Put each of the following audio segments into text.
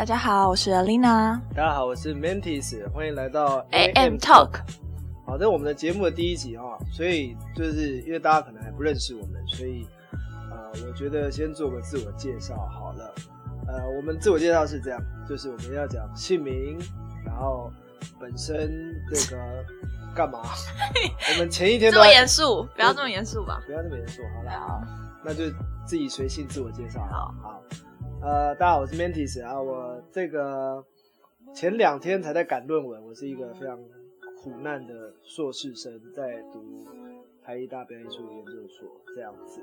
大家好，我是 Alina。大家好，我是 Mantis，欢迎来到 AM Talk。好，这是我们的节目的第一集哈，所以就是因为大家可能还不认识我们，所以呃，我觉得先做个自我介绍好了。呃，我们自我介绍是这样，就是我们要讲姓名，然后本身这个 干嘛？我们前一天这么严肃，不要这么严肃吧？不要这么严肃，好了，好，那就自己随性自我介绍。好，好，呃，大家好，我是 Mantis 啊，我这个前两天才在赶论文，我是一个非常苦难的硕士生，在读台艺大表演艺术研究所这样子，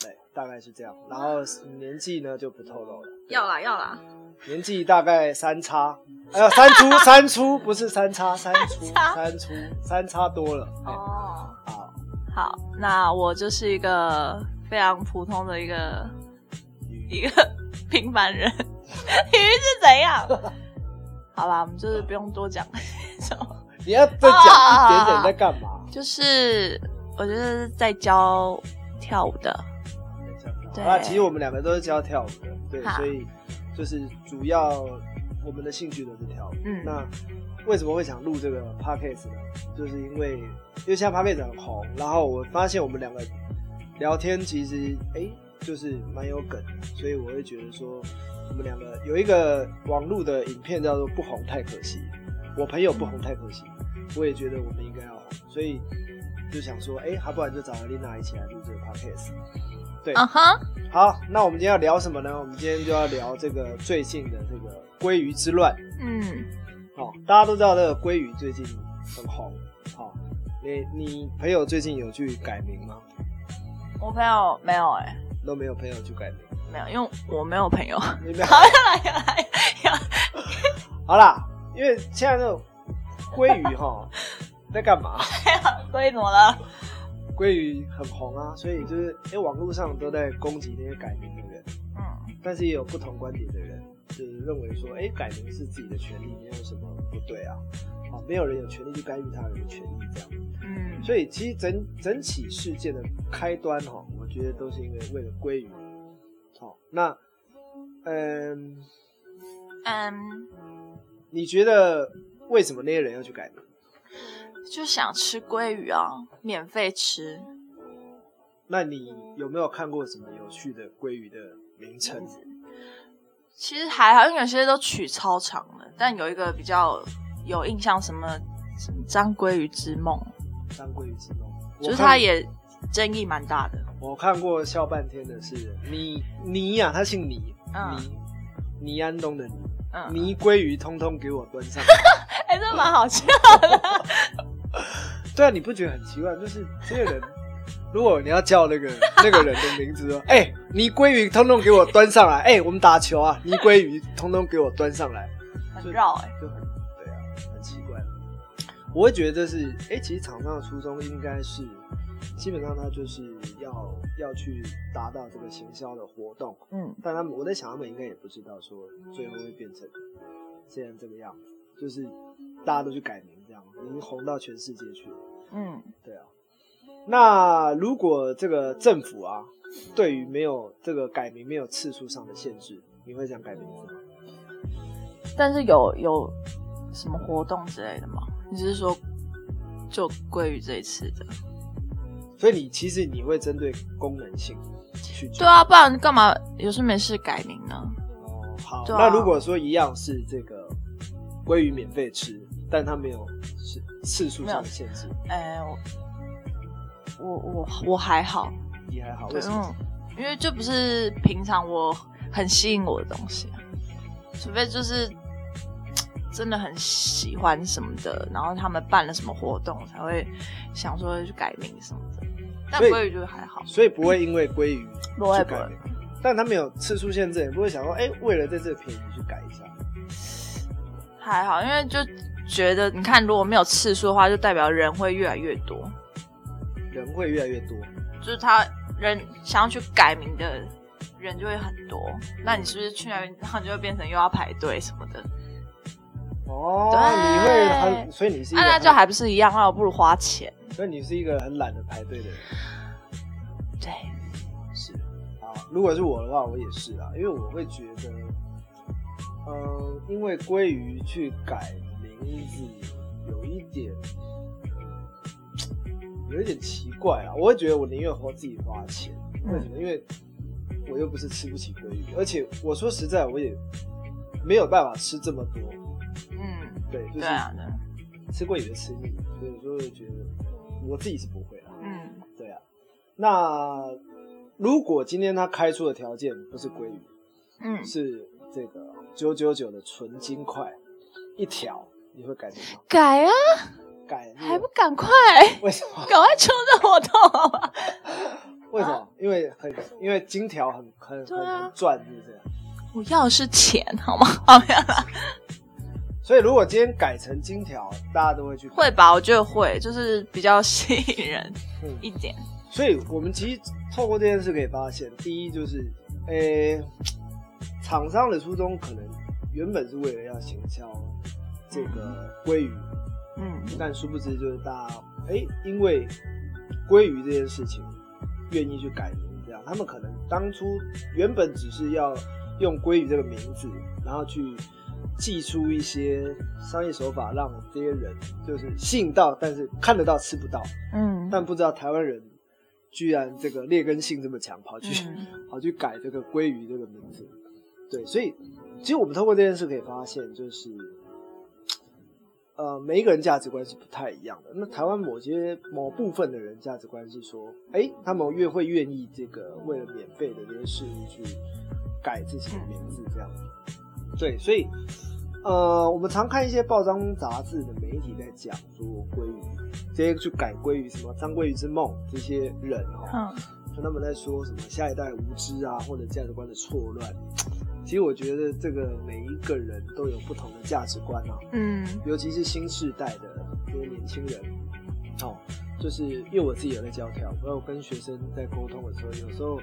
对，大概是这样。然后年纪呢就不透露了，要啦要啦，年纪大概三差，哎呀，三出三出不是三差，三 出三出三差多了。哦，好，好，那我就是一个非常普通的一个一个平凡人，鱼是怎样？好吧，我们就是不用多讲 你要再讲一点点在干嘛？就是我觉得是在教跳舞的，对啊，其实我们两个都是教跳舞的，对，所以就是主要我们的兴趣都是跳舞。嗯那为什么会想录这个 podcast 呢？就是因为因为现在 podcast 很红，然后我发现我们两个聊天其实哎、就是蛮有梗，所以我会觉得说我们两个有一个网络的影片叫做“不红太可惜”，我朋友不红太可惜，我也觉得我们应该要红，所以就想说，哎、还不然就找丽娜一起来录这个 podcast。对，好，那我们今天要聊什么呢？我们今天就要聊这个最近的这个鲑鱼之乱。嗯，好、大家都知道这个鲑鱼最近很红。好、你你朋友最近有去改名吗？我朋友没有哎、都没有朋友去改名，没有，因为我没有朋友。你没有？好，要来要来要来，好啦，因为现在那种鲑鱼哈 在干嘛？所以怎么了？鲑鱼很红啊，所以就是哎、网络上都在攻击那些改名的人，嗯，但是也有不同观点的人，就是认为说，哎、改名是自己的权利，没有什么不对啊。啊，没有人有权利去干预他人的权利，这样。嗯，所以其实整整起事件的开端哈，我觉得都是因为为了鲑鱼。好，那嗯，嗯，你觉得为什么那些人要去改名？就想吃鲑鱼啊，免费吃。那你有没有看过什么有趣的鲑鱼的名称？其实还好，因为有些都取超长的，但有一个比较有印象，什么什么张鲑鱼之梦，张鲑鱼之梦，就是我看它也争议蛮大的。我看过笑半天的是倪倪呀，他姓倪，嗯倪倪安东的倪，嗯，倪鲑鱼通通给我端上。哎、这蛮好笑的。对啊，你不觉得很奇怪？就是这个人，如果你要叫那个 那个人的名字说，哎、倪鲑鱼通通给我端上来，哎、我们打球啊，倪鲑鱼通通给我端上来，很绕哎、就很。我会觉得这是，哎、其实厂商的初衷应该是，基本上他就是要要去达到这个行销的活动，嗯，但他们我在想，他们应该也不知道说最后会变成现在这个样子，就是大家都去改名这样，已经红到全世界去了。嗯，对啊，那如果这个政府啊，对于没有这个改名没有次数上的限制，你会想改名字吗？但是有有什么活动之类的吗？你是说就鲑鱼这一次的？所以你其实你会针对功能性去做。对啊，不然干嘛有事没事改名呢？哦，好，啊那如果说一样是这个鲑鱼免费吃，但它没有是次数上的限制，哎、我我我我还好，也还好。为，什么？嗯，因为就不是平常我很吸引我的东西啊，除非就是真的很喜欢什么的，然后他们办了什么活动，才会想说去改名什么的。但鲑鱼就还好，所以不会因为鲑鱼不会改名，但他没有次数限制，也不会想说，哎、为了在这个便宜去改一下。还好，因为就觉得你看，如果没有次数的话，就代表人会越来越多，人会越来越多，就是他人想要去改名的人就会很多。那你是不是去那边，然后你就会变成又要排队什么的？哦，对你会很，所以你是一那、个很，那就还不是一样，那我不如花钱。所以你是一个很懒得排队的人。对，是，啊，如果是我的话，我也是啊，因为我会觉得，嗯，因为鲑鱼去改名字有一点，有一点奇怪啊。我会觉得我宁愿花自己花钱，为什么？因为我又不是吃不起鲑鱼，而且我说实在，我也没有办法吃这么多。嗯，对，就是对啊，对，吃过也就吃腻，所以说会觉得我自己是不会啦。嗯对啊，那如果今天他开出的条件不是鲑鱼，嗯，是这个九九九的纯金块一条，你会改成吗？改啊，改还不赶快，为什么？赶快冲着我动好吧？为什么？因为很因为金条很很很对啊很赚，是不是？我要的是钱好吗？好没有啦所以如果今天改成金条，大家都会去改会吧？我觉得会，就是比较吸引人嗯一点。所以我们其实透过这件事可以发现，第一就是，诶、厂商的初衷可能原本是为了要行销这个鲑鱼，嗯但殊不知就是大家，诶、因为鲑鱼这件事情愿意去改名，这样他们可能当初原本只是要用鲑鱼这个名字，然后去寄出一些商业手法，让这些人就是吸引到，但是看得到吃不到。嗯但不知道台湾人居然这个劣根性这么强，跑去、嗯 跑去改这个鲑鱼这个名字。对，所以其实我们透过这件事可以发现，就是呃，每一个人价值观是不太一样的。那台湾某些某部分的人价值观是说，哎、他们越会愿意这个为了免费的这些事物去改自己的名字这样子。对，所以呃，我们常看一些报章杂志的媒体在讲说鲑鱼，这些去改鲑鱼什么张鲑鱼之梦这些人哦，嗯就他们在说什么下一代无知啊，或者价值观的错乱。其实我觉得这个每一个人都有不同的价值观啊，嗯尤其是新世代的这些年轻人，哦，就是因为我自己有在教跳，然后跟学生在沟通的时候，有时候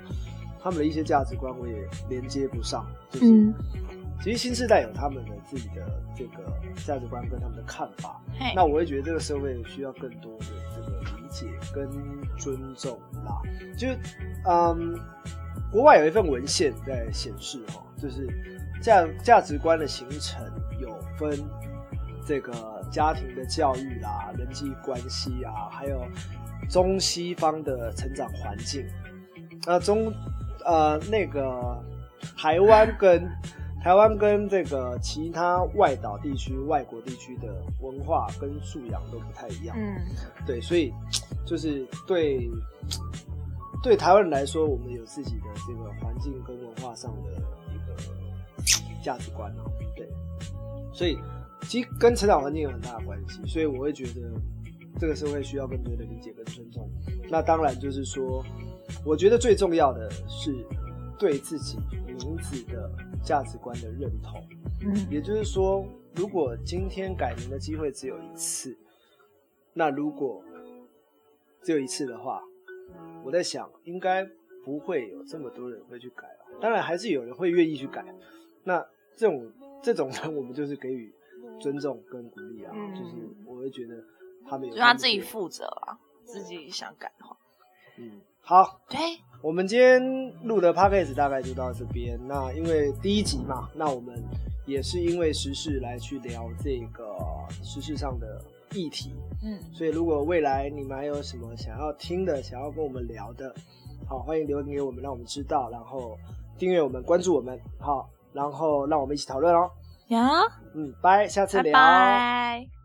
他们的一些价值观我也连接不上，就是、嗯，其实新世代有他们的自己的这个价值观跟他们的看法，那我会觉得这个社会需要更多的这个理解跟尊重啦。就是，嗯，国外有一份文献在显示哈，就是价价值观的形成有分这个家庭的教育啦、人际关系啊，还有中西方的成长环境。那中呃那个台湾跟台湾跟这个其他外岛地区、外国地区的文化跟素养都不太一样。嗯对，所以就是对对台湾人来说，我们有自己的这个环境跟文化上的一个价值观哦。对，所以其实跟成长环境有很大的关系，所以我会觉得这个社会需要更多的理解跟尊重。那当然就是说，我觉得最重要的是对自己名字的价值观的认同。嗯也就是说，如果今天改名的机会只有一次，那如果只有一次的话，我在想，应该不会有这么多人会去改了。当然，还是有人会愿意去改。那这种这种人，我们就是给予尊重跟鼓励啊。嗯就是我会觉得他们有就他自己负责啊，自己想改的话，嗯，好，对，我们今天录的 podcast 大概就到这边。那因为第一集嘛，那我们也是因为时事来去聊这个时事上的议题。嗯所以如果未来你们还有什么想要听的、想要跟我们聊的，好，欢迎留言给我们，让我们知道，然后订阅我们、关注我们，好，然后让我们一起讨论哦。呀，嗯，拜，下次拜聊。拜。